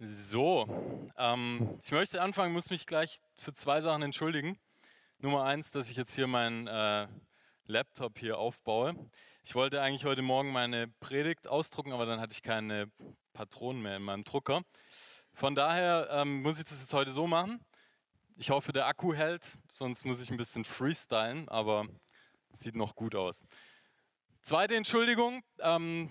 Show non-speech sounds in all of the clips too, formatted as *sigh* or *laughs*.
So, ähm, ich möchte anfangen, muss mich gleich für zwei Sachen entschuldigen. Nummer eins, dass ich jetzt hier meinen äh, Laptop hier aufbaue. Ich wollte eigentlich heute Morgen meine Predigt ausdrucken, aber dann hatte ich keine Patronen mehr in meinem Drucker. Von daher ähm, muss ich das jetzt heute so machen. Ich hoffe, der Akku hält, sonst muss ich ein bisschen freestylen, aber sieht noch gut aus. Zweite Entschuldigung, ähm,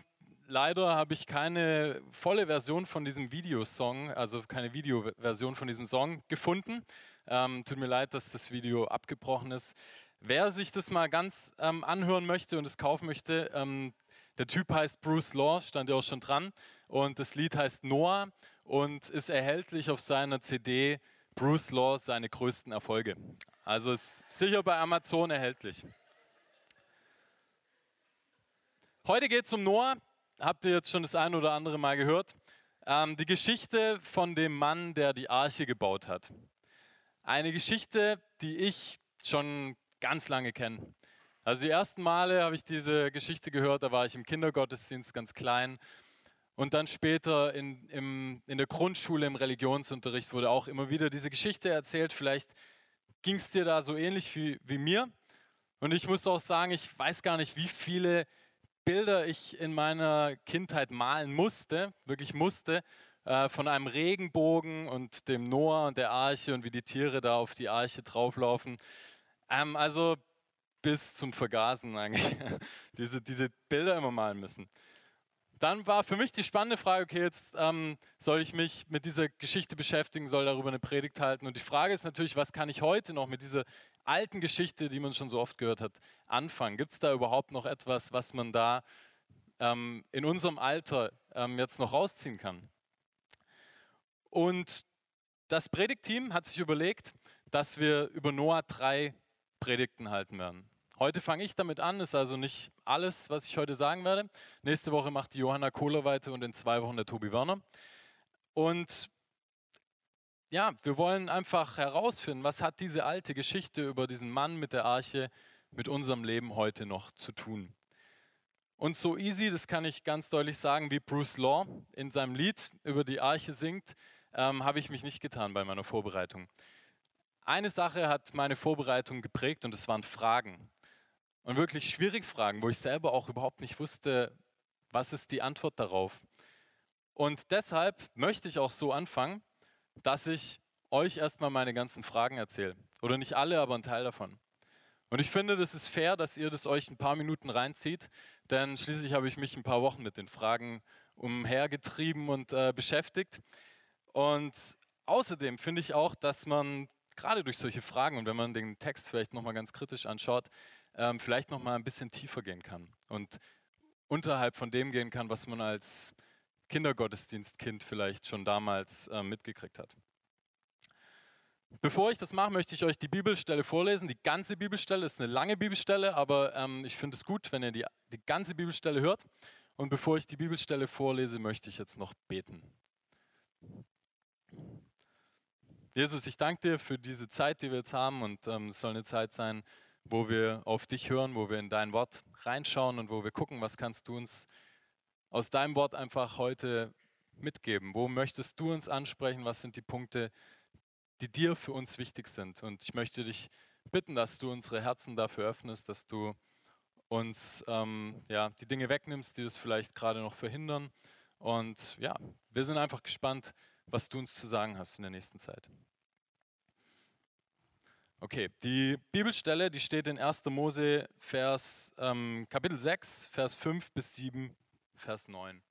leider habe ich keine volle Version von diesem Videosong, also keine Videoversion von diesem Song gefunden. Ähm, tut mir leid, dass das Video abgebrochen ist. Wer sich das mal ganz ähm, anhören möchte und es kaufen möchte, ähm, der Typ heißt Bruce Law, stand ja auch schon dran. Und das Lied heißt Noah und ist erhältlich auf seiner CD Bruce Law, seine größten Erfolge. Also ist sicher bei Amazon erhältlich. Heute geht es um Noah habt ihr jetzt schon das ein oder andere Mal gehört. Ähm, die Geschichte von dem Mann, der die Arche gebaut hat. Eine Geschichte, die ich schon ganz lange kenne. Also die ersten Male habe ich diese Geschichte gehört, da war ich im Kindergottesdienst ganz klein. Und dann später in, im, in der Grundschule im Religionsunterricht wurde auch immer wieder diese Geschichte erzählt. Vielleicht ging es dir da so ähnlich wie, wie mir. Und ich muss auch sagen, ich weiß gar nicht, wie viele Bilder ich in meiner Kindheit malen musste, wirklich musste, äh, von einem Regenbogen und dem Noah und der Arche und wie die Tiere da auf die Arche drauflaufen. Ähm, also bis zum Vergasen eigentlich, *laughs* diese, diese Bilder immer malen müssen. Dann war für mich die spannende Frage, okay, jetzt ähm, soll ich mich mit dieser Geschichte beschäftigen, soll darüber eine Predigt halten. Und die Frage ist natürlich, was kann ich heute noch mit dieser alten Geschichte, die man schon so oft gehört hat, anfangen? Gibt es da überhaupt noch etwas, was man da ähm, in unserem Alter ähm, jetzt noch rausziehen kann? Und das Predigtteam hat sich überlegt, dass wir über Noah drei Predigten halten werden. Heute fange ich damit an, ist also nicht alles, was ich heute sagen werde. Nächste Woche macht die Johanna Kohler weiter und in zwei Wochen der Tobi Werner. Und ja, wir wollen einfach herausfinden, was hat diese alte Geschichte über diesen Mann mit der Arche mit unserem Leben heute noch zu tun. Und so easy, das kann ich ganz deutlich sagen, wie Bruce Law in seinem Lied über die Arche singt, ähm, habe ich mich nicht getan bei meiner Vorbereitung. Eine Sache hat meine Vorbereitung geprägt und das waren Fragen. Und wirklich schwierige Fragen, wo ich selber auch überhaupt nicht wusste, was ist die Antwort darauf. Und deshalb möchte ich auch so anfangen, dass ich euch erstmal meine ganzen Fragen erzähle. Oder nicht alle, aber ein Teil davon. Und ich finde, das ist fair, dass ihr das euch ein paar Minuten reinzieht, denn schließlich habe ich mich ein paar Wochen mit den Fragen umhergetrieben und äh, beschäftigt. Und außerdem finde ich auch, dass man gerade durch solche Fragen und wenn man den Text vielleicht nochmal ganz kritisch anschaut, ähm, vielleicht nochmal ein bisschen tiefer gehen kann und unterhalb von dem gehen kann, was man als Kindergottesdienstkind vielleicht schon damals äh, mitgekriegt hat. Bevor ich das mache, möchte ich euch die Bibelstelle vorlesen. Die ganze Bibelstelle ist eine lange Bibelstelle, aber ähm, ich finde es gut, wenn ihr die, die ganze Bibelstelle hört. Und bevor ich die Bibelstelle vorlese, möchte ich jetzt noch beten. Jesus, ich danke dir für diese Zeit, die wir jetzt haben. Und ähm, es soll eine Zeit sein, wo wir auf dich hören, wo wir in dein Wort reinschauen und wo wir gucken, was kannst du uns aus deinem Wort einfach heute mitgeben? Wo möchtest du uns ansprechen? Was sind die Punkte, die dir für uns wichtig sind? Und ich möchte dich bitten, dass du unsere Herzen dafür öffnest, dass du uns ähm, ja, die Dinge wegnimmst, die das vielleicht gerade noch verhindern. Und ja, wir sind einfach gespannt, was du uns zu sagen hast in der nächsten Zeit. Okay, die Bibelstelle, die steht in 1. Mose, Vers, ähm, Kapitel 6, Vers 5 bis 7 Vers 9.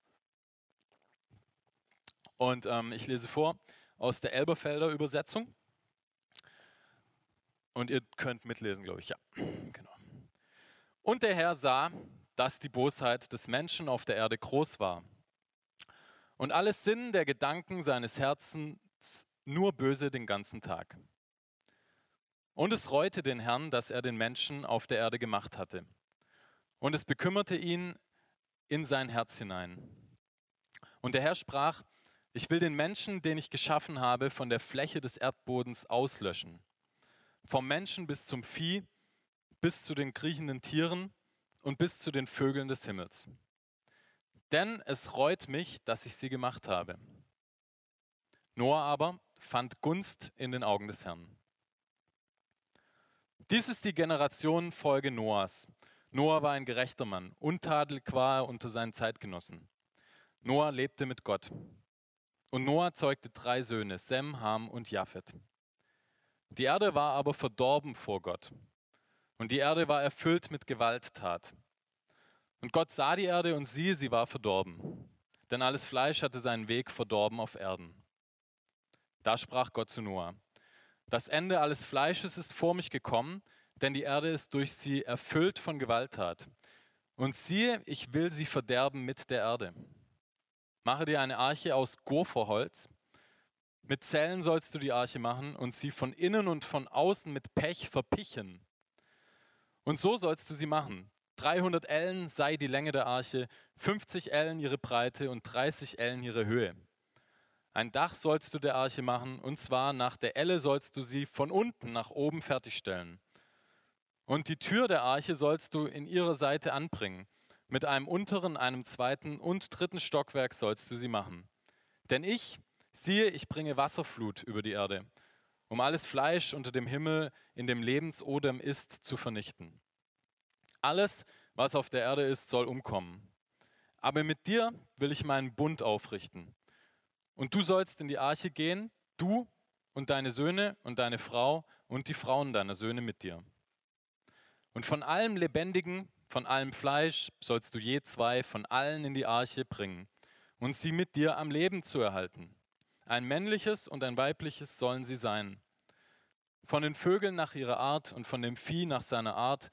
Und ähm, ich lese vor aus der Elberfelder Übersetzung. Und ihr könnt mitlesen, glaube ich. Ja, genau. Und der Herr sah, dass die Bosheit des Menschen auf der Erde groß war. Und alles Sinn der Gedanken seines Herzens nur böse den ganzen Tag. Und es reute den Herrn, dass er den Menschen auf der Erde gemacht hatte. Und es bekümmerte ihn, in sein Herz hinein. Und der Herr sprach, ich will den Menschen, den ich geschaffen habe, von der Fläche des Erdbodens auslöschen. Vom Menschen bis zum Vieh, bis zu den kriechenden Tieren und bis zu den Vögeln des Himmels. Denn es reut mich, dass ich sie gemacht habe. Noah aber fand Gunst in den Augen des Herrn. Dies ist die Generationenfolge Noahs. Noah war ein gerechter Mann, untadelig war er unter seinen Zeitgenossen. Noah lebte mit Gott. Und Noah zeugte drei Söhne, Sem, Ham und Japhet. Die Erde war aber verdorben vor Gott. Und die Erde war erfüllt mit Gewalttat. Und Gott sah die Erde und siehe, sie war verdorben. Denn alles Fleisch hatte seinen Weg verdorben auf Erden. Da sprach Gott zu Noah, das Ende alles Fleisches ist vor mich gekommen, denn die Erde ist durch sie erfüllt von Gewalttat. Und siehe, ich will sie verderben mit der Erde. Mache dir eine Arche aus Gopherholz. Mit Zellen sollst du die Arche machen und sie von innen und von außen mit Pech verpichen. Und so sollst du sie machen. 300 Ellen sei die Länge der Arche, 50 Ellen ihre Breite und 30 Ellen ihre Höhe. Ein Dach sollst du der Arche machen, und zwar nach der Elle sollst du sie von unten nach oben fertigstellen. Und die Tür der Arche sollst du in ihrer Seite anbringen. Mit einem unteren, einem zweiten und dritten Stockwerk sollst du sie machen. Denn ich, siehe, ich bringe Wasserflut über die Erde, um alles Fleisch unter dem Himmel in dem Lebensodem ist, zu vernichten. Alles, was auf der Erde ist, soll umkommen. Aber mit dir will ich meinen Bund aufrichten und du sollst in die Arche gehen, du und deine Söhne und deine Frau und die Frauen deiner Söhne mit dir. Und von allem Lebendigen, von allem Fleisch sollst du je zwei von allen in die Arche bringen und sie mit dir am Leben zu erhalten. Ein männliches und ein weibliches sollen sie sein. Von den Vögeln nach ihrer Art und von dem Vieh nach seiner Art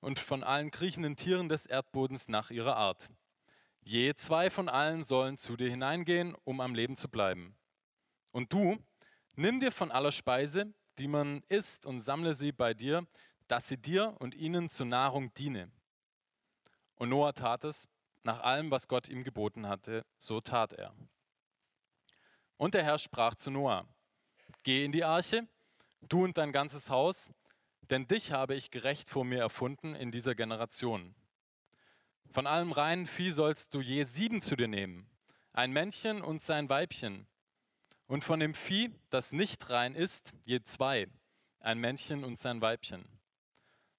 und von allen kriechenden Tieren des Erdbodens nach ihrer Art. Je zwei von allen sollen zu dir hineingehen, um am Leben zu bleiben. Und du, nimm dir von aller Speise, die man isst, und sammle sie bei dir, dass sie dir und ihnen zur Nahrung diene. Und Noah tat es, nach allem, was Gott ihm geboten hatte, so tat er. Und der Herr sprach zu Noah, geh in die Arche, du und dein ganzes Haus, denn dich habe ich gerecht vor mir erfunden in dieser Generation. Von allem reinen Vieh sollst du je sieben zu dir nehmen, ein Männchen und sein Weibchen. Und von dem Vieh, das nicht rein ist, je zwei, ein Männchen und sein Weibchen.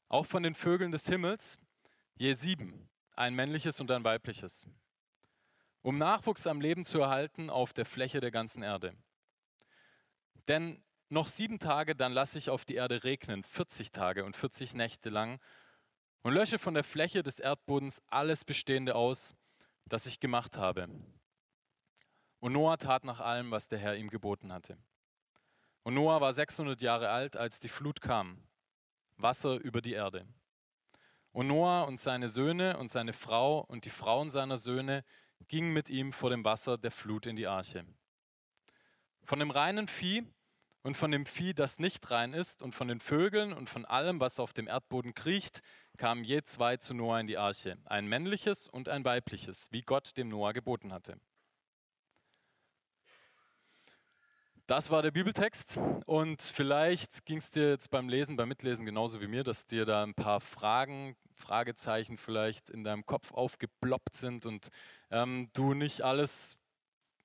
Auch von den Vögeln des Himmels, je sieben, ein männliches und ein weibliches. Um Nachwuchs am Leben zu erhalten auf der Fläche der ganzen Erde. Denn noch sieben Tage, dann lasse ich auf die Erde regnen, 40 Tage und 40 Nächte lang, und lösche von der Fläche des Erdbodens alles Bestehende aus, das ich gemacht habe. Und Noah tat nach allem, was der Herr ihm geboten hatte. Und Noah war 600 Jahre alt, als die Flut kam, Wasser über die Erde. Und Noah und seine Söhne und seine Frau und die Frauen seiner Söhne gingen mit ihm vor dem Wasser der Flut in die Arche. Von dem reinen Vieh und von dem Vieh, das nicht rein ist, und von den Vögeln und von allem, was auf dem Erdboden kriecht, kamen je zwei zu Noah in die Arche, ein männliches und ein weibliches, wie Gott dem Noah geboten hatte. Das war der Bibeltext und vielleicht ging es dir jetzt beim Lesen, beim Mitlesen genauso wie mir, dass dir da ein paar Fragen, Fragezeichen vielleicht in deinem Kopf aufgeploppt sind und ähm, du nicht alles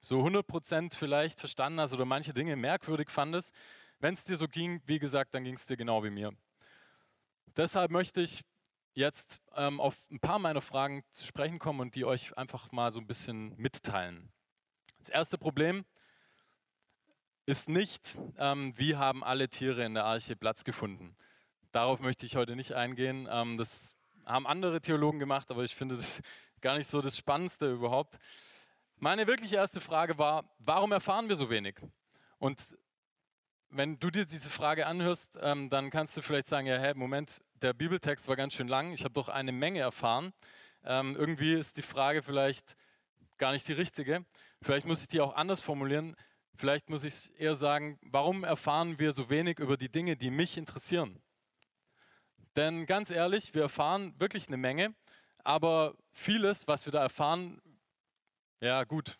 so 100% vielleicht verstanden hast oder manche Dinge merkwürdig fandest. Wenn es dir so ging, wie gesagt, dann ging es dir genau wie mir. Deshalb möchte ich jetzt ähm, auf ein paar meiner Fragen zu sprechen kommen und die euch einfach mal so ein bisschen mitteilen. Das erste Problem ist nicht, ähm, wie haben alle Tiere in der Arche Platz gefunden. Darauf möchte ich heute nicht eingehen. Ähm, das haben andere Theologen gemacht, aber ich finde das *laughs* gar nicht so das Spannendste überhaupt. Meine wirklich erste Frage war, warum erfahren wir so wenig? Und wenn du dir diese Frage anhörst, ähm, dann kannst du vielleicht sagen, ja, hey, Moment, der Bibeltext war ganz schön lang, ich habe doch eine Menge erfahren. Ähm, irgendwie ist die Frage vielleicht gar nicht die richtige. Vielleicht muss ich die auch anders formulieren. Vielleicht muss ich eher sagen, warum erfahren wir so wenig über die Dinge, die mich interessieren? Denn ganz ehrlich, wir erfahren wirklich eine Menge, aber vieles, was wir da erfahren, ja gut,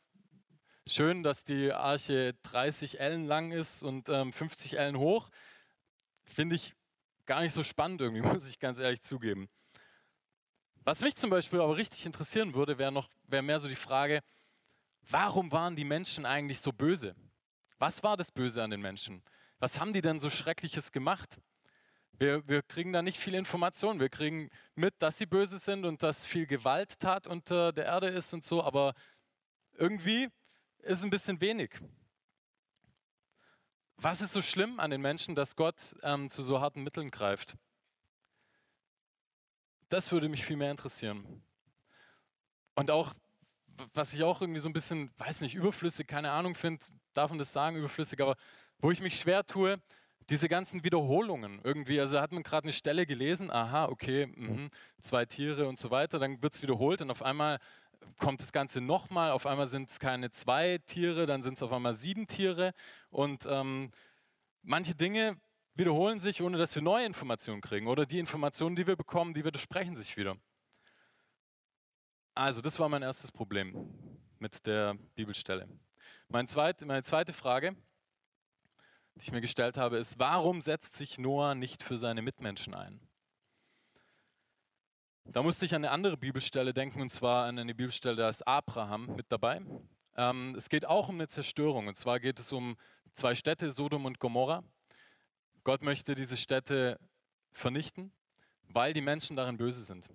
schön, dass die Arche 30 Ellen lang ist und ähm, 50 Ellen hoch. Finde ich gar nicht so spannend irgendwie, *laughs* muss ich ganz ehrlich zugeben. Was mich zum Beispiel aber richtig interessieren würde, wäre noch, wäre mehr so die Frage, warum waren die Menschen eigentlich so böse? Was war das Böse an den Menschen? Was haben die denn so Schreckliches gemacht? Wir, wir kriegen da nicht viel Information. Wir kriegen mit, dass sie böse sind und dass viel Gewalttat unter der Erde ist und so, aber irgendwie ist es ein bisschen wenig. Was ist so schlimm an den Menschen, dass Gott ähm, zu so harten Mitteln greift? Das würde mich viel mehr interessieren. Und auch, was ich auch irgendwie so ein bisschen, weiß nicht, überflüssig, keine Ahnung finde, darf man das sagen, überflüssig, aber wo ich mich schwer tue, diese ganzen Wiederholungen irgendwie. Also hat man gerade eine Stelle gelesen, aha, okay, mh, zwei Tiere und so weiter, dann wird es wiederholt und auf einmal kommt das Ganze nochmal. Auf einmal sind es keine zwei Tiere, dann sind es auf einmal sieben Tiere. Und ähm, manche Dinge wiederholen sich, ohne dass wir neue Informationen kriegen. Oder die Informationen, die wir bekommen, die widersprechen sich wieder. Also, das war mein erstes Problem mit der Bibelstelle. Mein zweit, meine zweite Frage, die ich mir gestellt habe, ist, warum setzt sich Noah nicht für seine Mitmenschen ein? Da musste ich an eine andere Bibelstelle denken, und zwar an eine Bibelstelle, da ist Abraham mit dabei. Ähm, es geht auch um eine Zerstörung, und zwar geht es um zwei Städte, Sodom und Gomorra. Gott möchte diese Städte vernichten, weil die Menschen darin böse sind.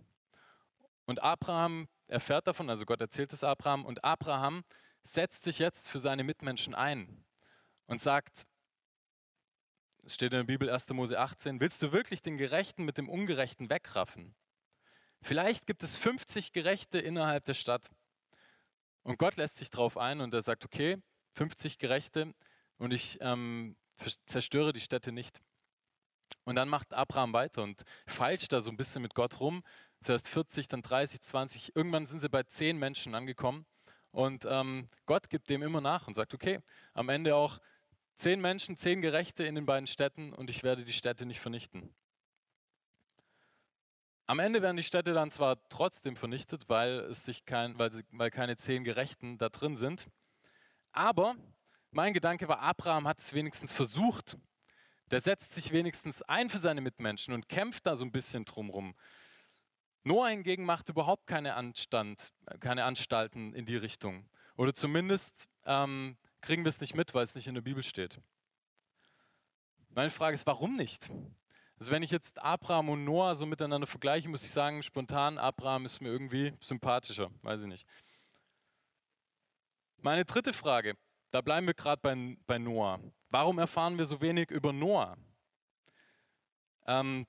Und Abraham erfährt davon, also Gott erzählt es Abraham, und Abraham setzt sich jetzt für seine Mitmenschen ein und sagt, es steht in der Bibel 1. Mose 18, willst du wirklich den Gerechten mit dem Ungerechten wegraffen? Vielleicht gibt es 50 Gerechte innerhalb der Stadt. Und Gott lässt sich darauf ein und er sagt, okay, 50 Gerechte und ich ähm, zerstöre die Städte nicht. Und dann macht Abraham weiter und feilscht da so ein bisschen mit Gott rum. Zuerst 40, dann 30, 20. Irgendwann sind sie bei 10 Menschen angekommen. Und ähm, Gott gibt dem immer nach und sagt, okay, am Ende auch 10 Menschen, 10 Gerechte in den beiden Städten und ich werde die Städte nicht vernichten. Am Ende werden die Städte dann zwar trotzdem vernichtet, weil, es sich kein, weil, sie, weil keine zehn Gerechten da drin sind. Aber mein Gedanke war, Abraham hat es wenigstens versucht. Der setzt sich wenigstens ein für seine Mitmenschen und kämpft da so ein bisschen drumrum. Noah hingegen macht überhaupt keine, Anstand, keine Anstalten in die Richtung. Oder zumindest ähm, kriegen wir es nicht mit, weil es nicht in der Bibel steht. Meine Frage ist, warum nicht? Also wenn ich jetzt Abraham und Noah so miteinander vergleiche, muss ich sagen, spontan, Abraham ist mir irgendwie sympathischer, weiß ich nicht. Meine dritte Frage, da bleiben wir gerade bei, bei Noah. Warum erfahren wir so wenig über Noah? Ähm,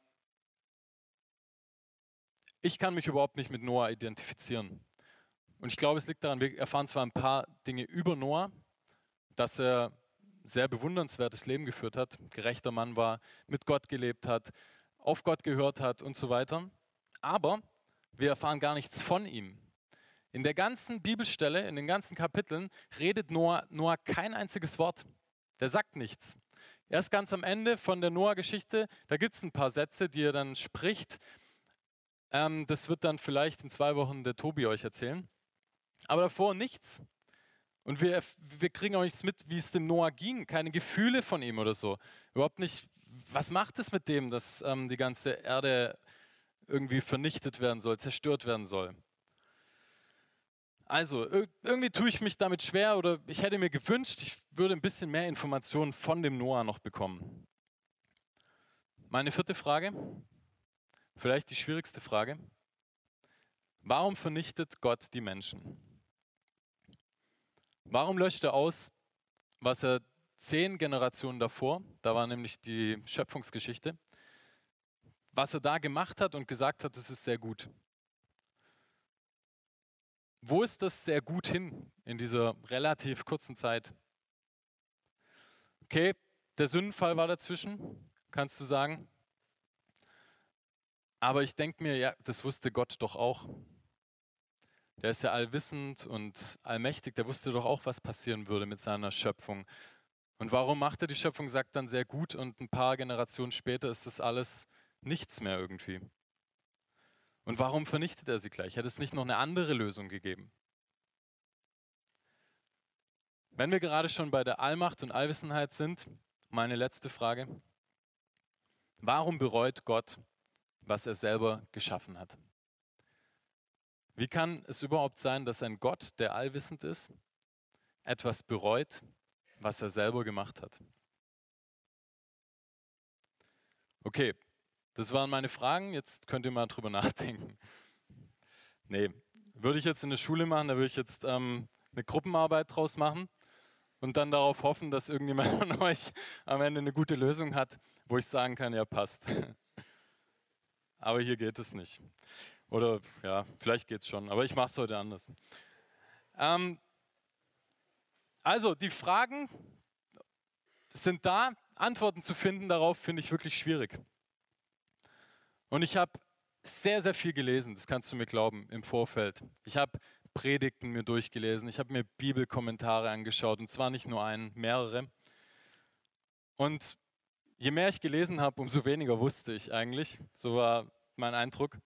ich kann mich überhaupt nicht mit Noah identifizieren. Und ich glaube, es liegt daran, wir erfahren zwar ein paar Dinge über Noah, dass er sehr bewundernswertes Leben geführt hat, gerechter Mann war, mit Gott gelebt hat, auf Gott gehört hat und so weiter. Aber wir erfahren gar nichts von ihm. In der ganzen Bibelstelle, in den ganzen Kapiteln redet Noah, Noah kein einziges Wort. Der sagt nichts. Erst ganz am Ende von der Noah-Geschichte, da gibt es ein paar Sätze, die er dann spricht. Ähm, das wird dann vielleicht in zwei Wochen der Tobi euch erzählen. Aber davor nichts. Und wir, wir kriegen auch nichts mit, wie es dem Noah ging, keine Gefühle von ihm oder so. Überhaupt nicht, was macht es mit dem, dass ähm, die ganze Erde irgendwie vernichtet werden soll, zerstört werden soll. Also, irgendwie tue ich mich damit schwer oder ich hätte mir gewünscht, ich würde ein bisschen mehr Informationen von dem Noah noch bekommen. Meine vierte Frage, vielleicht die schwierigste Frage. Warum vernichtet Gott die Menschen? Warum löscht er aus, was er zehn Generationen davor, da war nämlich die Schöpfungsgeschichte, was er da gemacht hat und gesagt hat, das ist sehr gut. Wo ist das sehr gut hin in dieser relativ kurzen Zeit? Okay, der Sündenfall war dazwischen, kannst du sagen. Aber ich denke mir, ja, das wusste Gott doch auch der ist ja allwissend und allmächtig, der wusste doch auch, was passieren würde mit seiner Schöpfung. Und warum macht er die Schöpfung, sagt dann sehr gut und ein paar Generationen später ist das alles nichts mehr irgendwie. Und warum vernichtet er sie gleich? Hätte es nicht noch eine andere Lösung gegeben? Wenn wir gerade schon bei der Allmacht und Allwissenheit sind, meine letzte Frage. Warum bereut Gott, was er selber geschaffen hat? Wie kann es überhaupt sein, dass ein Gott, der allwissend ist, etwas bereut, was er selber gemacht hat. Okay, das waren meine Fragen. Jetzt könnt ihr mal drüber *laughs* nachdenken. Nee, würde ich jetzt in der Schule machen, da würde ich jetzt ähm, eine Gruppenarbeit draus machen und dann darauf hoffen, dass irgendjemand *laughs* von euch am Ende eine gute Lösung hat, wo ich sagen kann, ja, passt. *laughs* Aber hier geht es nicht. Oder ja, vielleicht geht es schon, aber ich mache es heute anders. Ähm, also, die Fragen sind da. Antworten zu finden darauf finde ich wirklich schwierig. Und ich habe sehr, sehr viel gelesen, das kannst du mir glauben, im Vorfeld. Ich habe Predigten mir durchgelesen, ich habe mir Bibelkommentare angeschaut und zwar nicht nur einen, mehrere. Und je mehr ich gelesen habe, umso weniger wusste ich eigentlich. So war mein Eindruck.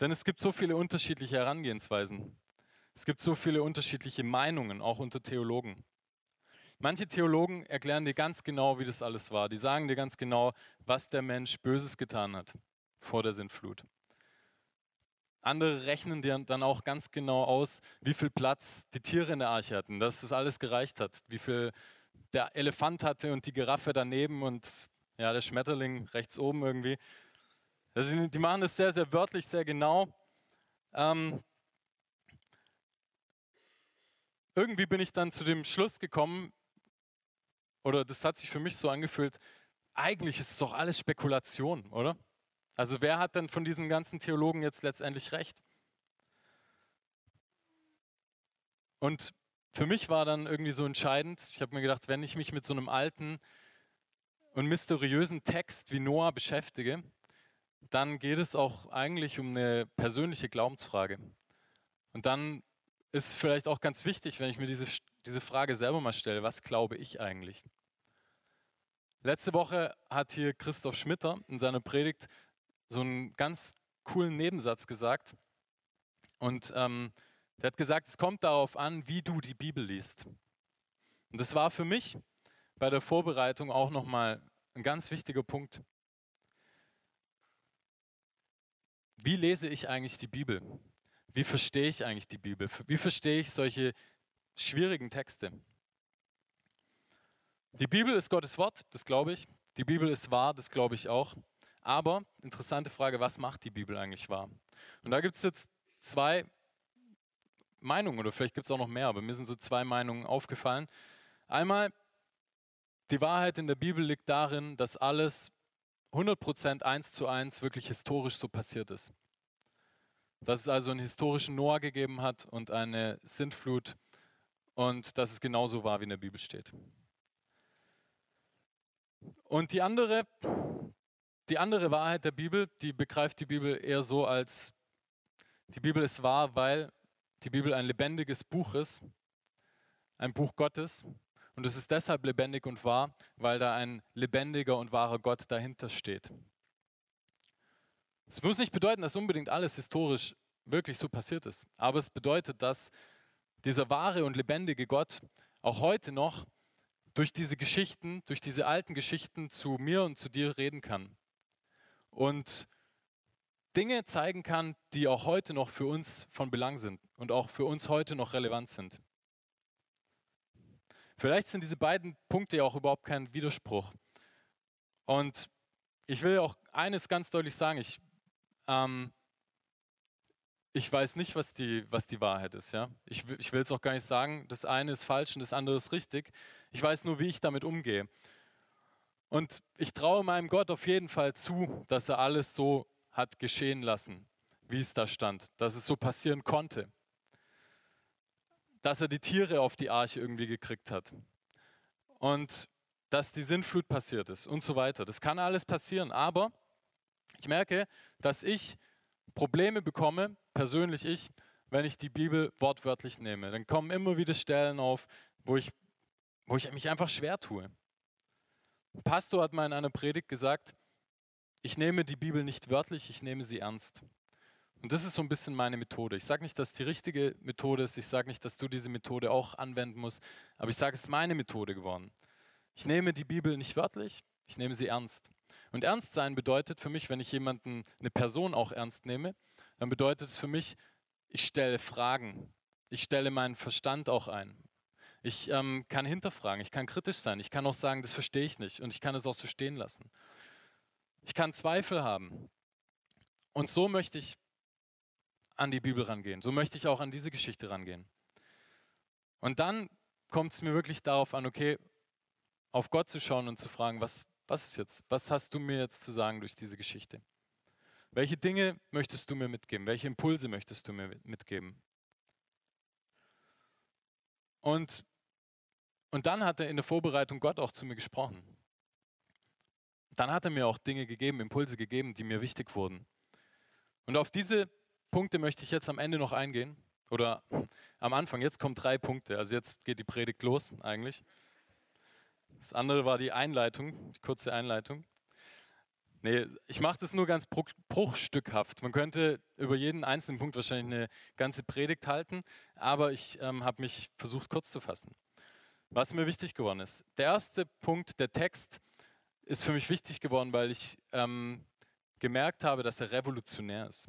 Denn es gibt so viele unterschiedliche Herangehensweisen. Es gibt so viele unterschiedliche Meinungen, auch unter Theologen. Manche Theologen erklären dir ganz genau, wie das alles war. Die sagen dir ganz genau, was der Mensch Böses getan hat vor der Sintflut. Andere rechnen dir dann auch ganz genau aus, wie viel Platz die Tiere in der Arche hatten, dass das alles gereicht hat, wie viel der Elefant hatte und die Giraffe daneben und ja, der Schmetterling rechts oben irgendwie. Also die machen das sehr, sehr wörtlich, sehr genau. Ähm, irgendwie bin ich dann zu dem Schluss gekommen, oder das hat sich für mich so angefühlt, eigentlich ist es doch alles Spekulation, oder? Also wer hat denn von diesen ganzen Theologen jetzt letztendlich recht? Und für mich war dann irgendwie so entscheidend, ich habe mir gedacht, wenn ich mich mit so einem alten und mysteriösen Text wie Noah beschäftige, dann geht es auch eigentlich um eine persönliche Glaubensfrage. Und dann ist vielleicht auch ganz wichtig, wenn ich mir diese, diese Frage selber mal stelle, was glaube ich eigentlich? Letzte Woche hat hier Christoph Schmitter in seiner Predigt so einen ganz coolen Nebensatz gesagt. Und ähm, der hat gesagt, es kommt darauf an, wie du die Bibel liest. Und das war für mich bei der Vorbereitung auch nochmal ein ganz wichtiger Punkt. Wie lese ich eigentlich die Bibel? Wie verstehe ich eigentlich die Bibel? Wie verstehe ich solche schwierigen Texte? Die Bibel ist Gottes Wort, das glaube ich. Die Bibel ist wahr, das glaube ich auch. Aber interessante Frage, was macht die Bibel eigentlich wahr? Und da gibt es jetzt zwei Meinungen oder vielleicht gibt es auch noch mehr, aber mir sind so zwei Meinungen aufgefallen. Einmal, die Wahrheit in der Bibel liegt darin, dass alles 100% eins zu eins wirklich historisch so passiert ist. Dass es also einen historischen Noah gegeben hat und eine Sintflut und dass es genauso war, wie in der Bibel steht. Und die andere, die andere Wahrheit der Bibel, die begreift die Bibel eher so als, die Bibel ist wahr, weil die Bibel ein lebendiges Buch ist, ein Buch Gottes. Und es ist deshalb lebendig und wahr, weil da ein lebendiger und wahrer Gott dahinter steht. Es muss nicht bedeuten, dass unbedingt alles historisch wirklich so passiert ist, aber es bedeutet, dass dieser wahre und lebendige Gott auch heute noch durch diese Geschichten, durch diese alten Geschichten zu mir und zu dir reden kann und Dinge zeigen kann, die auch heute noch für uns von Belang sind und auch für uns heute noch relevant sind. Vielleicht sind diese beiden Punkte ja auch überhaupt kein Widerspruch. Und ich will auch eines ganz deutlich sagen, ich, ähm, ich weiß nicht, was die, was die Wahrheit ist. Ja? Ich, ich will es auch gar nicht sagen, das eine ist falsch und das andere ist richtig. Ich weiß nur, wie ich damit umgehe. Und ich traue meinem Gott auf jeden Fall zu, dass er alles so hat geschehen lassen, wie es da stand, dass es so passieren konnte. Dass er die Tiere auf die Arche irgendwie gekriegt hat. Und dass die Sintflut passiert ist und so weiter. Das kann alles passieren, aber ich merke, dass ich Probleme bekomme, persönlich ich, wenn ich die Bibel wortwörtlich nehme. Dann kommen immer wieder Stellen auf, wo ich, wo ich mich einfach schwer tue. Ein Pastor hat mal in einer Predigt gesagt, ich nehme die Bibel nicht wörtlich, ich nehme sie ernst. Und das ist so ein bisschen meine Methode. Ich sage nicht, dass die richtige Methode ist, ich sage nicht, dass du diese Methode auch anwenden musst, aber ich sage, es ist meine Methode geworden. Ich nehme die Bibel nicht wörtlich, ich nehme sie ernst. Und ernst sein bedeutet für mich, wenn ich jemanden, eine Person auch ernst nehme, dann bedeutet es für mich, ich stelle Fragen. Ich stelle meinen Verstand auch ein. Ich ähm, kann hinterfragen, ich kann kritisch sein, ich kann auch sagen, das verstehe ich nicht und ich kann es auch so stehen lassen. Ich kann Zweifel haben. Und so möchte ich an die Bibel rangehen. So möchte ich auch an diese Geschichte rangehen. Und dann kommt es mir wirklich darauf an, okay, auf Gott zu schauen und zu fragen, was, was ist jetzt? Was hast du mir jetzt zu sagen durch diese Geschichte? Welche Dinge möchtest du mir mitgeben? Welche Impulse möchtest du mir mitgeben? Und, und dann hat er in der Vorbereitung Gott auch zu mir gesprochen. Dann hat er mir auch Dinge gegeben, Impulse gegeben, die mir wichtig wurden. Und auf diese Punkte möchte ich jetzt am Ende noch eingehen. Oder am Anfang, jetzt kommen drei Punkte. Also jetzt geht die Predigt los eigentlich. Das andere war die Einleitung, die kurze Einleitung. Nee, ich mache das nur ganz bruchstückhaft. Man könnte über jeden einzelnen Punkt wahrscheinlich eine ganze Predigt halten, aber ich ähm, habe mich versucht kurz zu fassen. Was mir wichtig geworden ist. Der erste Punkt, der Text, ist für mich wichtig geworden, weil ich ähm, gemerkt habe, dass er revolutionär ist.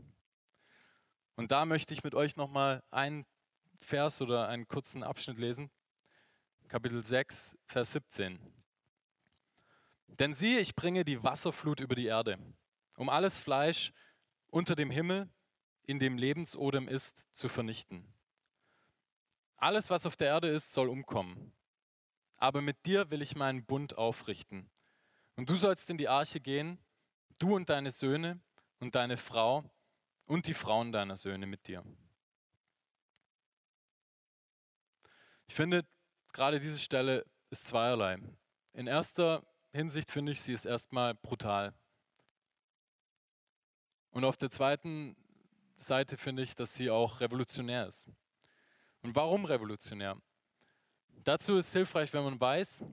Und da möchte ich mit euch nochmal einen Vers oder einen kurzen Abschnitt lesen. Kapitel 6, Vers 17. Denn siehe, ich bringe die Wasserflut über die Erde, um alles Fleisch unter dem Himmel, in dem Lebensodem ist, zu vernichten. Alles, was auf der Erde ist, soll umkommen. Aber mit dir will ich meinen Bund aufrichten. Und du sollst in die Arche gehen, du und deine Söhne und deine Frau und die Frauen deiner Söhne mit dir. Ich finde, gerade diese Stelle ist zweierlei. In erster Hinsicht finde ich, sie ist erstmal brutal. Und auf der zweiten Seite finde ich, dass sie auch revolutionär ist. Und warum revolutionär? Dazu ist hilfreich, wenn man weiß,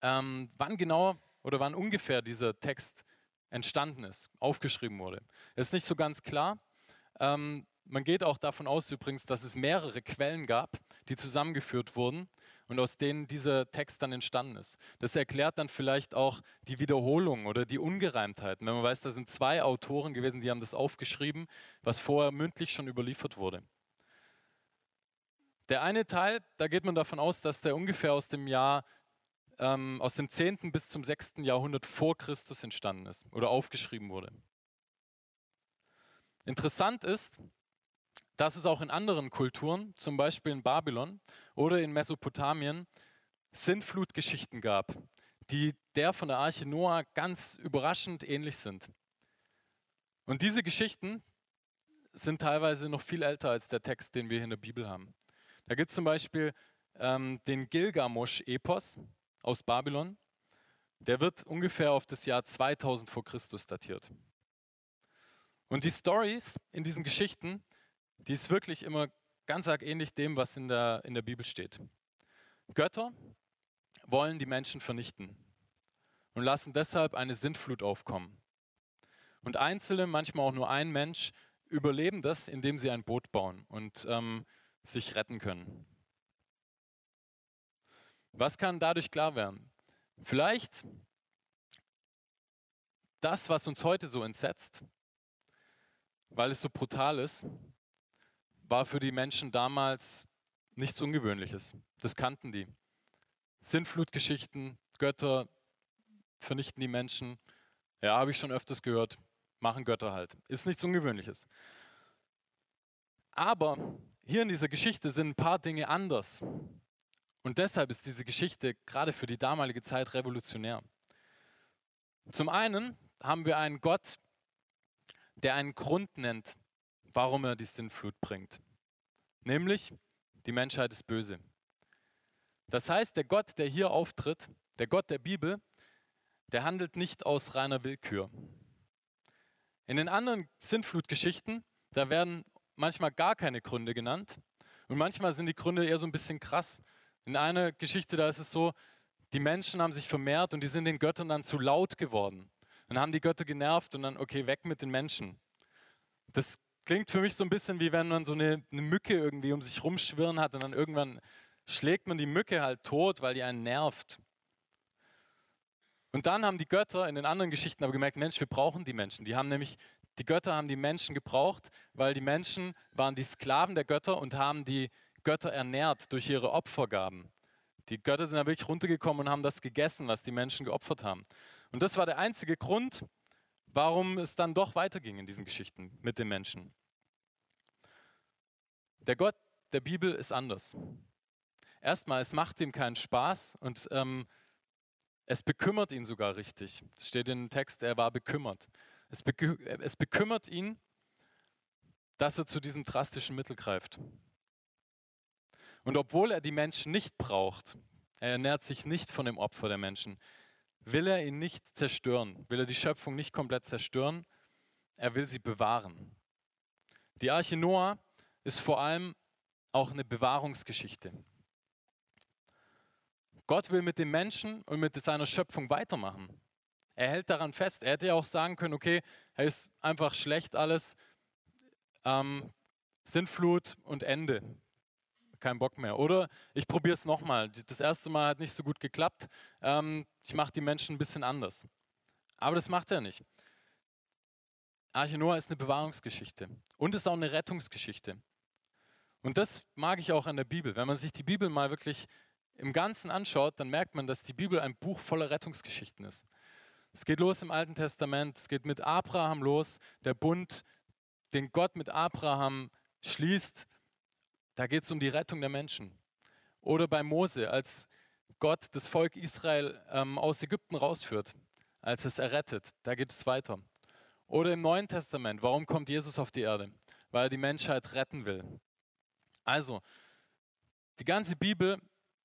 ähm, wann genau oder wann ungefähr dieser Text entstanden ist, aufgeschrieben wurde. Es ist nicht so ganz klar. Ähm, man geht auch davon aus übrigens, dass es mehrere Quellen gab, die zusammengeführt wurden und aus denen dieser Text dann entstanden ist. Das erklärt dann vielleicht auch die Wiederholung oder die Ungereimtheiten. Wenn man weiß, da sind zwei Autoren gewesen, die haben das aufgeschrieben, was vorher mündlich schon überliefert wurde. Der eine Teil, da geht man davon aus, dass der ungefähr aus dem Jahr, ähm, aus dem 10. bis zum 6. Jahrhundert vor Christus entstanden ist oder aufgeschrieben wurde. Interessant ist, dass es auch in anderen Kulturen, zum Beispiel in Babylon oder in Mesopotamien, Sintflutgeschichten gab, die der von der Arche Noah ganz überraschend ähnlich sind. Und diese Geschichten sind teilweise noch viel älter als der Text, den wir hier in der Bibel haben. Da gibt es zum Beispiel ähm, den Gilgamosch-Epos aus Babylon. Der wird ungefähr auf das Jahr 2000 vor Christus datiert. Und die Stories in diesen Geschichten die ist wirklich immer ganz arg ähnlich dem, was in der, in der Bibel steht. Götter wollen die Menschen vernichten und lassen deshalb eine Sintflut aufkommen. Und Einzelne, manchmal auch nur ein Mensch, überleben das, indem sie ein Boot bauen und ähm, sich retten können. Was kann dadurch klar werden? Vielleicht das, was uns heute so entsetzt, weil es so brutal ist, war für die Menschen damals nichts Ungewöhnliches. Das kannten die. Sintflutgeschichten, Götter vernichten die Menschen. Ja, habe ich schon öfters gehört. Machen Götter halt. Ist nichts Ungewöhnliches. Aber hier in dieser Geschichte sind ein paar Dinge anders. Und deshalb ist diese Geschichte gerade für die damalige Zeit revolutionär. Zum einen haben wir einen Gott, der einen Grund nennt, warum er die Sintflut bringt. Nämlich, die Menschheit ist böse. Das heißt, der Gott, der hier auftritt, der Gott der Bibel, der handelt nicht aus reiner Willkür. In den anderen Sintflutgeschichten, da werden manchmal gar keine Gründe genannt und manchmal sind die Gründe eher so ein bisschen krass. In einer Geschichte, da ist es so, die Menschen haben sich vermehrt und die sind den Göttern dann zu laut geworden. Dann haben die Götter genervt und dann, okay, weg mit den Menschen. Das klingt für mich so ein bisschen wie wenn man so eine, eine Mücke irgendwie um sich rumschwirren hat und dann irgendwann schlägt man die Mücke halt tot, weil die einen nervt. Und dann haben die Götter in den anderen Geschichten aber gemerkt, Mensch, wir brauchen die Menschen. Die haben nämlich, die Götter haben die Menschen gebraucht, weil die Menschen waren die Sklaven der Götter und haben die Götter ernährt durch ihre Opfergaben. Die Götter sind ja wirklich runtergekommen und haben das gegessen, was die Menschen geopfert haben. Und das war der einzige Grund, warum es dann doch weiterging in diesen Geschichten mit den Menschen. Der Gott der Bibel ist anders. Erstmal, es macht ihm keinen Spaß und ähm, es bekümmert ihn sogar richtig. Es steht in dem Text, er war bekümmert. Es, bekü es bekümmert ihn, dass er zu diesem drastischen Mittel greift. Und obwohl er die Menschen nicht braucht, er ernährt sich nicht von dem Opfer der Menschen, will er ihn nicht zerstören, will er die Schöpfung nicht komplett zerstören, er will sie bewahren. Die Arche Noah ist vor allem auch eine Bewahrungsgeschichte. Gott will mit dem Menschen und mit seiner Schöpfung weitermachen. Er hält daran fest. Er hätte ja auch sagen können, okay, er ist einfach schlecht alles, ähm, Sintflut und Ende. Kein Bock mehr. Oder ich probiere es nochmal. Das erste Mal hat nicht so gut geklappt. Ähm, ich mache die Menschen ein bisschen anders. Aber das macht er nicht. Arche Noah ist eine Bewahrungsgeschichte und ist auch eine Rettungsgeschichte. Und das mag ich auch an der Bibel. Wenn man sich die Bibel mal wirklich im Ganzen anschaut, dann merkt man, dass die Bibel ein Buch voller Rettungsgeschichten ist. Es geht los im Alten Testament, es geht mit Abraham los, der Bund, den Gott mit Abraham schließt, da geht es um die Rettung der Menschen. Oder bei Mose, als Gott das Volk Israel ähm, aus Ägypten rausführt, als es errettet, da geht es weiter. Oder im Neuen Testament, warum kommt Jesus auf die Erde? Weil er die Menschheit retten will. Also, die ganze Bibel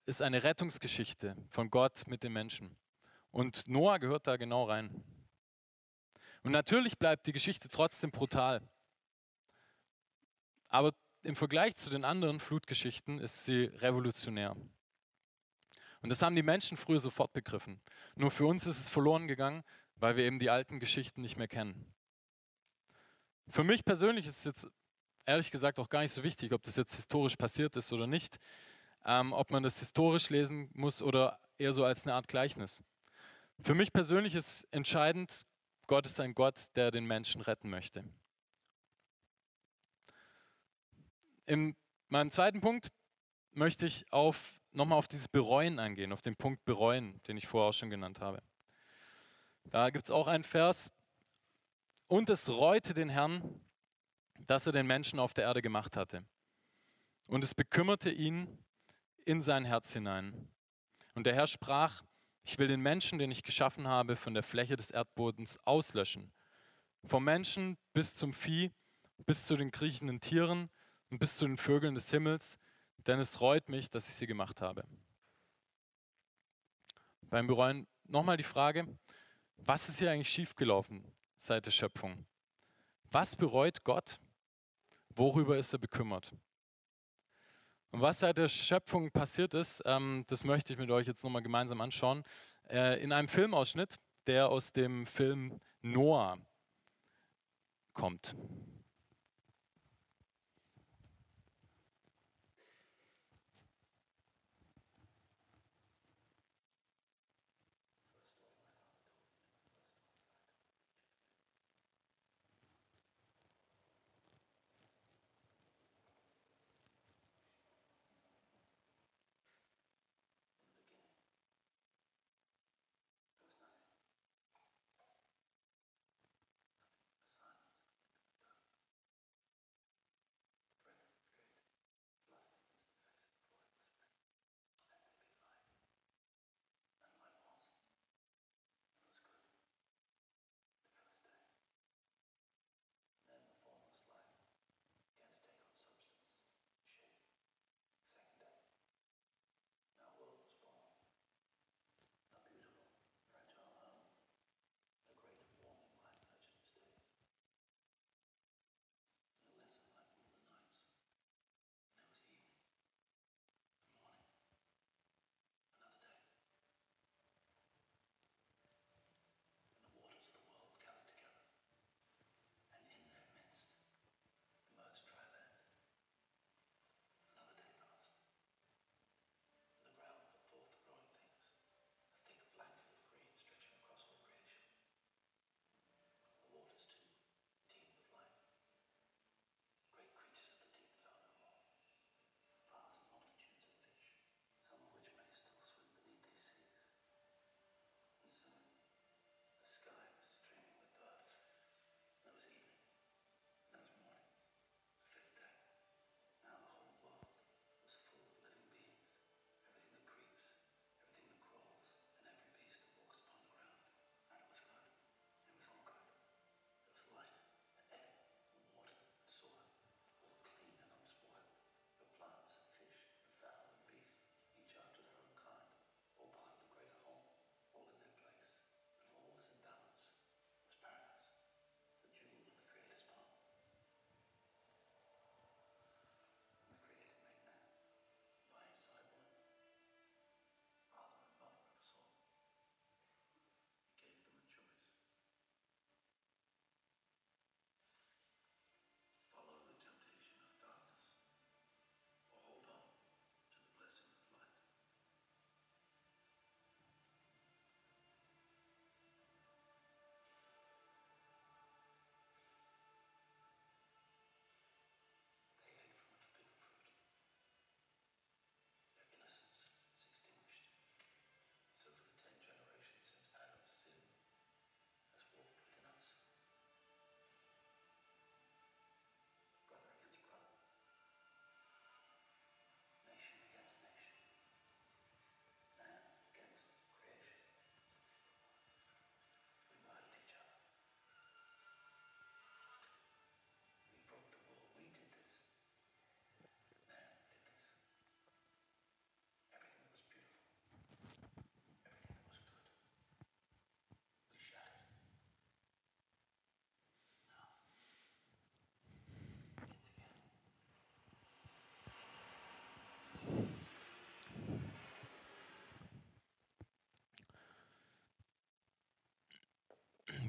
ist eine Rettungsgeschichte von Gott mit den Menschen. Und Noah gehört da genau rein. Und natürlich bleibt die Geschichte trotzdem brutal. Aber im Vergleich zu den anderen Flutgeschichten ist sie revolutionär. Und das haben die Menschen früher sofort begriffen. Nur für uns ist es verloren gegangen, weil wir eben die alten Geschichten nicht mehr kennen. Für mich persönlich ist es jetzt ehrlich gesagt auch gar nicht so wichtig, ob das jetzt historisch passiert ist oder nicht, ähm, ob man das historisch lesen muss oder eher so als eine Art Gleichnis. Für mich persönlich ist entscheidend, Gott ist ein Gott, der den Menschen retten möchte. In meinem zweiten Punkt möchte ich auf, nochmal auf dieses Bereuen eingehen, auf den Punkt Bereuen, den ich vorher auch schon genannt habe. Da gibt es auch einen Vers. Und es reute den Herrn, dass er den Menschen auf der Erde gemacht hatte. Und es bekümmerte ihn in sein Herz hinein. Und der Herr sprach, ich will den Menschen, den ich geschaffen habe, von der Fläche des Erdbodens auslöschen. Vom Menschen bis zum Vieh, bis zu den kriechenden Tieren und bis zu den Vögeln des Himmels, denn es reut mich, dass ich sie gemacht habe. Beim Bereuen nochmal die Frage, was ist hier eigentlich schiefgelaufen seit der Schöpfung? Was bereut Gott? Worüber ist er bekümmert? Und was seit der Schöpfung passiert ist, ähm, das möchte ich mit euch jetzt nochmal gemeinsam anschauen. Äh, in einem Filmausschnitt, der aus dem Film Noah kommt.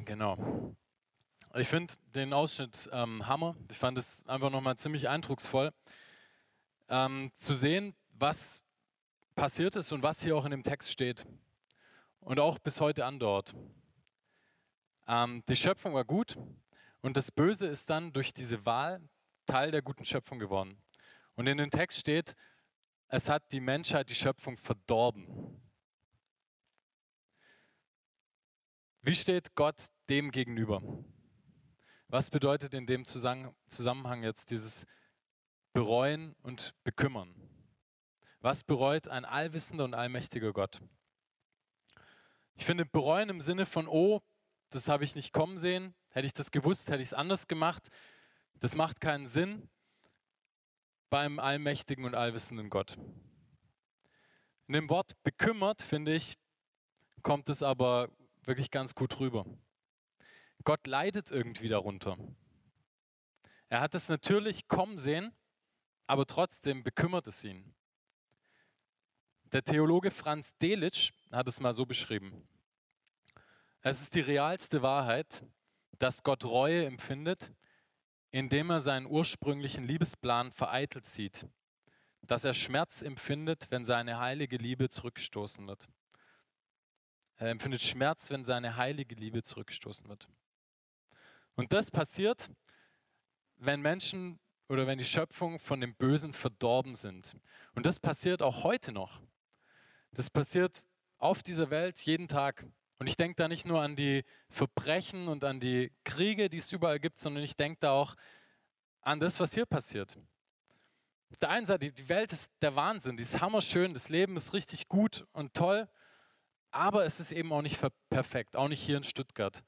Genau. Ich finde den Ausschnitt ähm, Hammer. Ich fand es einfach nochmal ziemlich eindrucksvoll, ähm, zu sehen, was passiert ist und was hier auch in dem Text steht. Und auch bis heute andauert. Ähm, die Schöpfung war gut und das Böse ist dann durch diese Wahl Teil der guten Schöpfung geworden. Und in dem Text steht, es hat die Menschheit die Schöpfung verdorben. Wie steht Gott dem gegenüber? Was bedeutet in dem Zusammenhang jetzt dieses Bereuen und Bekümmern? Was bereut ein allwissender und allmächtiger Gott? Ich finde bereuen im Sinne von, oh, das habe ich nicht kommen sehen, hätte ich das gewusst, hätte ich es anders gemacht, das macht keinen Sinn beim allmächtigen und allwissenden Gott. In dem Wort bekümmert, finde ich, kommt es aber wirklich ganz gut rüber. Gott leidet irgendwie darunter. Er hat es natürlich kommen sehen, aber trotzdem bekümmert es ihn. Der Theologe Franz Delitzsch hat es mal so beschrieben. Es ist die realste Wahrheit, dass Gott Reue empfindet, indem er seinen ursprünglichen Liebesplan vereitelt sieht, dass er Schmerz empfindet, wenn seine heilige Liebe zurückstoßen wird. Er empfindet Schmerz, wenn seine heilige Liebe zurückstoßen wird. Und das passiert, wenn Menschen oder wenn die Schöpfung von dem Bösen verdorben sind. Und das passiert auch heute noch. Das passiert auf dieser Welt jeden Tag. Und ich denke da nicht nur an die Verbrechen und an die Kriege, die es überall gibt, sondern ich denke da auch an das, was hier passiert. Auf der einen Seite, die Welt ist der Wahnsinn, die ist hammerschön, das Leben ist richtig gut und toll, aber es ist eben auch nicht perfekt, auch nicht hier in Stuttgart.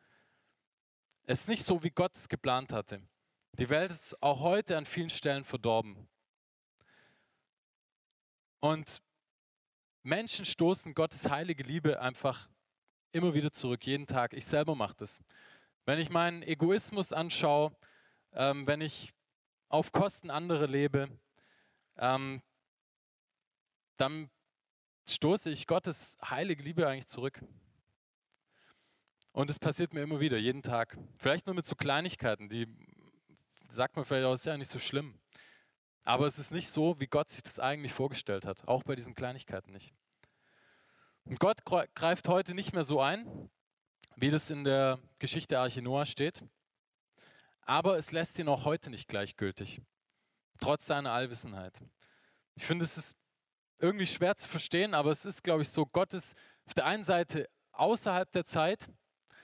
Es ist nicht so, wie Gott es geplant hatte. Die Welt ist auch heute an vielen Stellen verdorben. Und Menschen stoßen Gottes heilige Liebe einfach immer wieder zurück, jeden Tag. Ich selber mache das. Wenn ich meinen Egoismus anschaue, ähm, wenn ich auf Kosten anderer lebe, ähm, dann stoße ich Gottes heilige Liebe eigentlich zurück. Und es passiert mir immer wieder, jeden Tag. Vielleicht nur mit so Kleinigkeiten, die sagt man vielleicht auch, ist ja nicht so schlimm. Aber es ist nicht so, wie Gott sich das eigentlich vorgestellt hat, auch bei diesen Kleinigkeiten nicht. Und Gott greift heute nicht mehr so ein, wie das in der Geschichte Arche Noah steht, aber es lässt ihn auch heute nicht gleichgültig, trotz seiner Allwissenheit. Ich finde, es ist irgendwie schwer zu verstehen, aber es ist, glaube ich, so, Gott ist auf der einen Seite außerhalb der Zeit,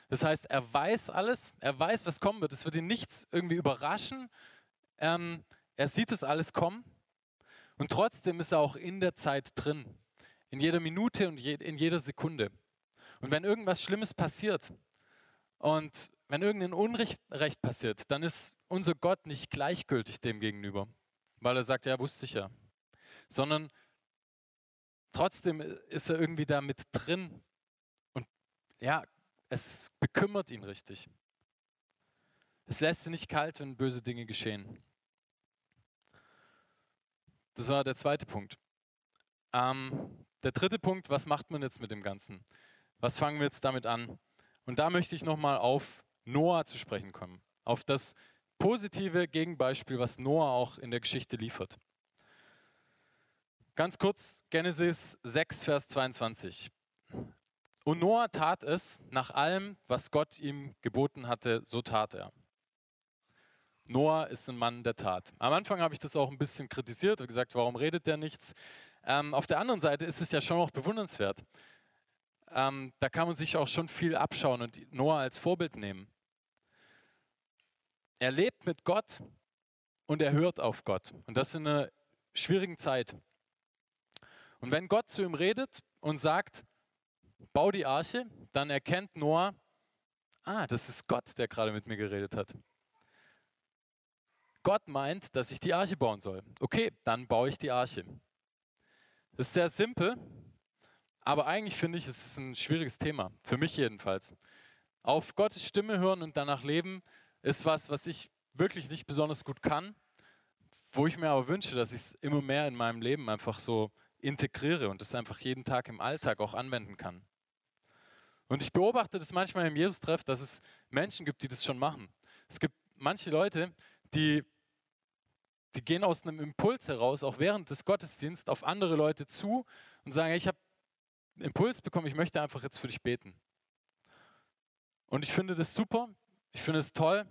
das heißt, er weiß alles, er weiß, was kommen wird, es wird ihn nichts irgendwie überraschen, ähm, er sieht es alles kommen. Und trotzdem ist er auch in der Zeit drin, in jeder Minute und je, in jeder Sekunde. Und wenn irgendwas Schlimmes passiert und wenn irgendein Unrecht passiert, dann ist unser Gott nicht gleichgültig dem gegenüber, weil er sagt, ja, wusste ich ja, sondern trotzdem ist er irgendwie da mit drin und ja, es bekümmert ihn richtig. Es lässt ihn nicht kalt, wenn böse Dinge geschehen. Das war der zweite Punkt. Ähm, der dritte Punkt, was macht man jetzt mit dem Ganzen? Was fangen wir jetzt damit an? Und da möchte ich nochmal auf Noah zu sprechen kommen, auf das positive Gegenbeispiel, was Noah auch in der Geschichte liefert. Ganz kurz, Genesis 6, Vers 22. Und Noah tat es nach allem, was Gott ihm geboten hatte, so tat er. Noah ist ein Mann der Tat. Am Anfang habe ich das auch ein bisschen kritisiert und gesagt, warum redet der nichts? Ähm, auf der anderen Seite ist es ja schon auch bewundernswert. Ähm, da kann man sich auch schon viel abschauen und Noah als Vorbild nehmen. Er lebt mit Gott und er hört auf Gott. Und das in einer schwierigen Zeit. Und wenn Gott zu ihm redet und sagt, bau die Arche, dann erkennt Noah, ah, das ist Gott, der gerade mit mir geredet hat. Gott meint, dass ich die Arche bauen soll. Okay, dann baue ich die Arche. Das ist sehr simpel, aber eigentlich finde ich, es ist ein schwieriges Thema. Für mich jedenfalls. Auf Gottes Stimme hören und danach leben ist was, was ich wirklich nicht besonders gut kann, wo ich mir aber wünsche, dass ich es immer mehr in meinem Leben einfach so integriere und es einfach jeden Tag im Alltag auch anwenden kann. Und ich beobachte das manchmal im Jesus-Treff, dass es Menschen gibt, die das schon machen. Es gibt manche Leute, die, die gehen aus einem Impuls heraus, auch während des Gottesdienstes, auf andere Leute zu und sagen, ich habe einen Impuls bekommen, ich möchte einfach jetzt für dich beten. Und ich finde das super, ich finde es toll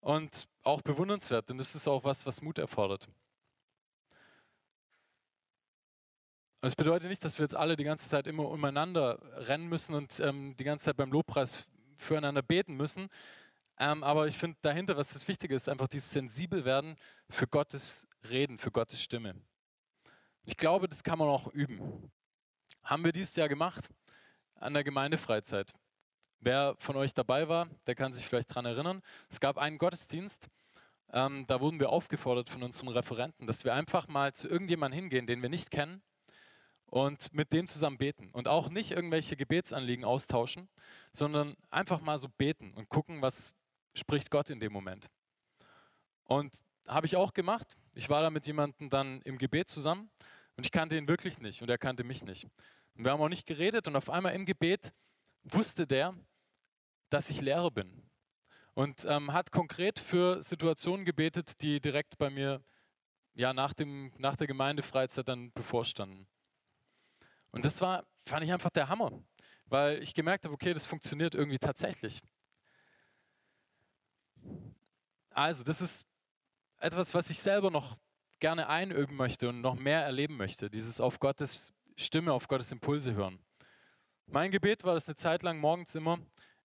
und auch bewundernswert, denn das ist auch was, was Mut erfordert. Es bedeutet nicht, dass wir jetzt alle die ganze Zeit immer umeinander rennen müssen und ähm, die ganze Zeit beim Lobpreis füreinander beten müssen. Ähm, aber ich finde dahinter, was das Wichtige ist, einfach dieses sensibel werden für Gottes Reden, für Gottes Stimme. Ich glaube, das kann man auch üben. Haben wir dieses Jahr gemacht an der Gemeindefreizeit. Wer von euch dabei war, der kann sich vielleicht daran erinnern. Es gab einen Gottesdienst, ähm, da wurden wir aufgefordert von unseren Referenten, dass wir einfach mal zu irgendjemandem hingehen, den wir nicht kennen und mit dem zusammen beten und auch nicht irgendwelche Gebetsanliegen austauschen, sondern einfach mal so beten und gucken, was spricht Gott in dem Moment. Und habe ich auch gemacht. Ich war da mit jemandem dann im Gebet zusammen und ich kannte ihn wirklich nicht und er kannte mich nicht. Und wir haben auch nicht geredet und auf einmal im Gebet wusste der, dass ich Lehrer bin und ähm, hat konkret für Situationen gebetet, die direkt bei mir ja, nach, dem, nach der Gemeindefreizeit dann bevorstanden. Und das war, fand ich einfach der Hammer, weil ich gemerkt habe, okay, das funktioniert irgendwie tatsächlich. Also, das ist etwas, was ich selber noch gerne einüben möchte und noch mehr erleben möchte, dieses auf Gottes Stimme, auf Gottes Impulse hören. Mein Gebet war das eine Zeit lang morgens immer.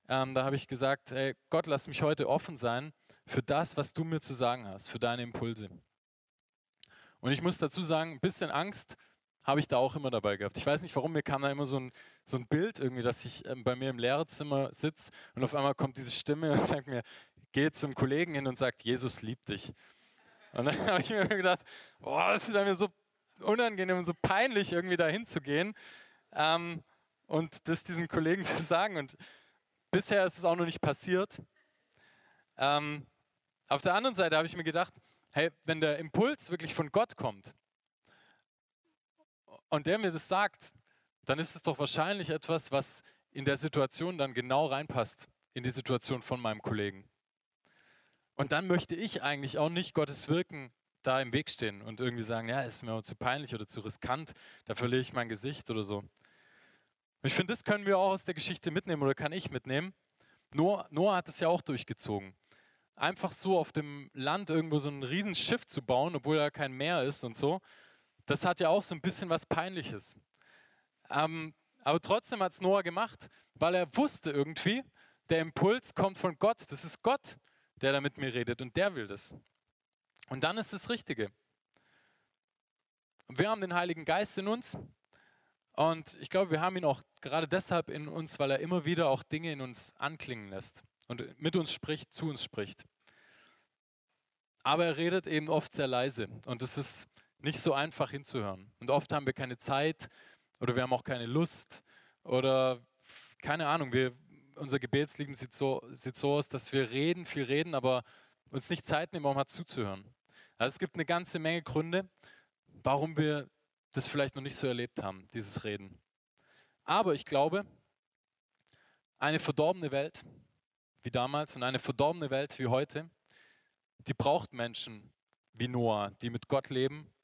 Ähm, da habe ich gesagt, ey, Gott, lass mich heute offen sein für das, was du mir zu sagen hast, für deine Impulse. Und ich muss dazu sagen, ein bisschen Angst habe ich da auch immer dabei gehabt. Ich weiß nicht warum, mir kam da immer so ein, so ein Bild irgendwie, dass ich ähm, bei mir im Lehrerzimmer sitze und auf einmal kommt diese Stimme und sagt mir, geh zum Kollegen hin und sagt, Jesus liebt dich. Und dann *laughs* habe ich mir gedacht, boah, das ist mir so unangenehm und so peinlich, irgendwie da hinzugehen ähm, und das diesem Kollegen *laughs* zu sagen. Und bisher ist es auch noch nicht passiert. Ähm, auf der anderen Seite habe ich mir gedacht, hey, wenn der Impuls wirklich von Gott kommt, und der mir das sagt, dann ist es doch wahrscheinlich etwas, was in der Situation dann genau reinpasst, in die Situation von meinem Kollegen. Und dann möchte ich eigentlich auch nicht Gottes Wirken da im Weg stehen und irgendwie sagen, ja, ist mir zu peinlich oder zu riskant, da verliere ich mein Gesicht oder so. Und ich finde, das können wir auch aus der Geschichte mitnehmen oder kann ich mitnehmen. Noah, Noah hat es ja auch durchgezogen. Einfach so auf dem Land irgendwo so ein Riesenschiff zu bauen, obwohl da kein Meer ist und so das hat ja auch so ein bisschen was Peinliches. Ähm, aber trotzdem hat es Noah gemacht, weil er wusste irgendwie, der Impuls kommt von Gott. Das ist Gott, der da mit mir redet und der will das. Und dann ist das Richtige. Wir haben den Heiligen Geist in uns und ich glaube, wir haben ihn auch gerade deshalb in uns, weil er immer wieder auch Dinge in uns anklingen lässt und mit uns spricht, zu uns spricht. Aber er redet eben oft sehr leise und das ist nicht so einfach hinzuhören. Und oft haben wir keine Zeit oder wir haben auch keine Lust oder keine Ahnung, wir, unser Gebetsleben sieht so, sieht so aus, dass wir reden, viel reden, aber uns nicht Zeit nehmen, um mal zuzuhören. Also es gibt eine ganze Menge Gründe, warum wir das vielleicht noch nicht so erlebt haben, dieses Reden. Aber ich glaube, eine verdorbene Welt wie damals und eine verdorbene Welt wie heute, die braucht Menschen wie Noah, die mit Gott leben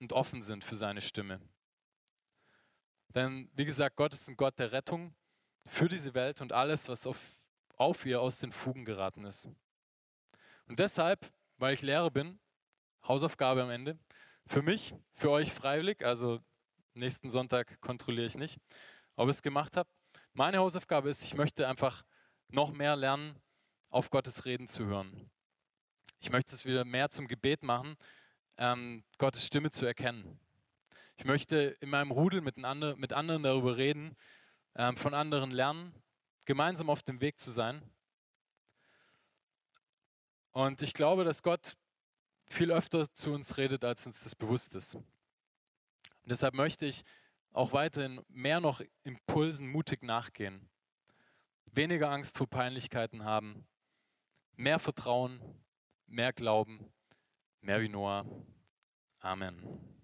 und offen sind für seine Stimme. Denn wie gesagt, Gott ist ein Gott der Rettung für diese Welt und alles, was auf, auf ihr aus den Fugen geraten ist. Und deshalb, weil ich Lehrer bin, Hausaufgabe am Ende, für mich, für euch freiwillig, also nächsten Sonntag kontrolliere ich nicht, ob ich es gemacht habe. Meine Hausaufgabe ist, ich möchte einfach noch mehr lernen, auf Gottes Reden zu hören. Ich möchte es wieder mehr zum Gebet machen, ähm, Gottes Stimme zu erkennen. Ich möchte in meinem Rudel mit, andre, mit anderen darüber reden, ähm, von anderen lernen, gemeinsam auf dem Weg zu sein. Und ich glaube, dass Gott viel öfter zu uns redet, als uns das bewusst ist. Und deshalb möchte ich auch weiterhin mehr noch Impulsen mutig nachgehen. Weniger Angst vor Peinlichkeiten haben, mehr Vertrauen, mehr Glauben Wie Noah. Amen.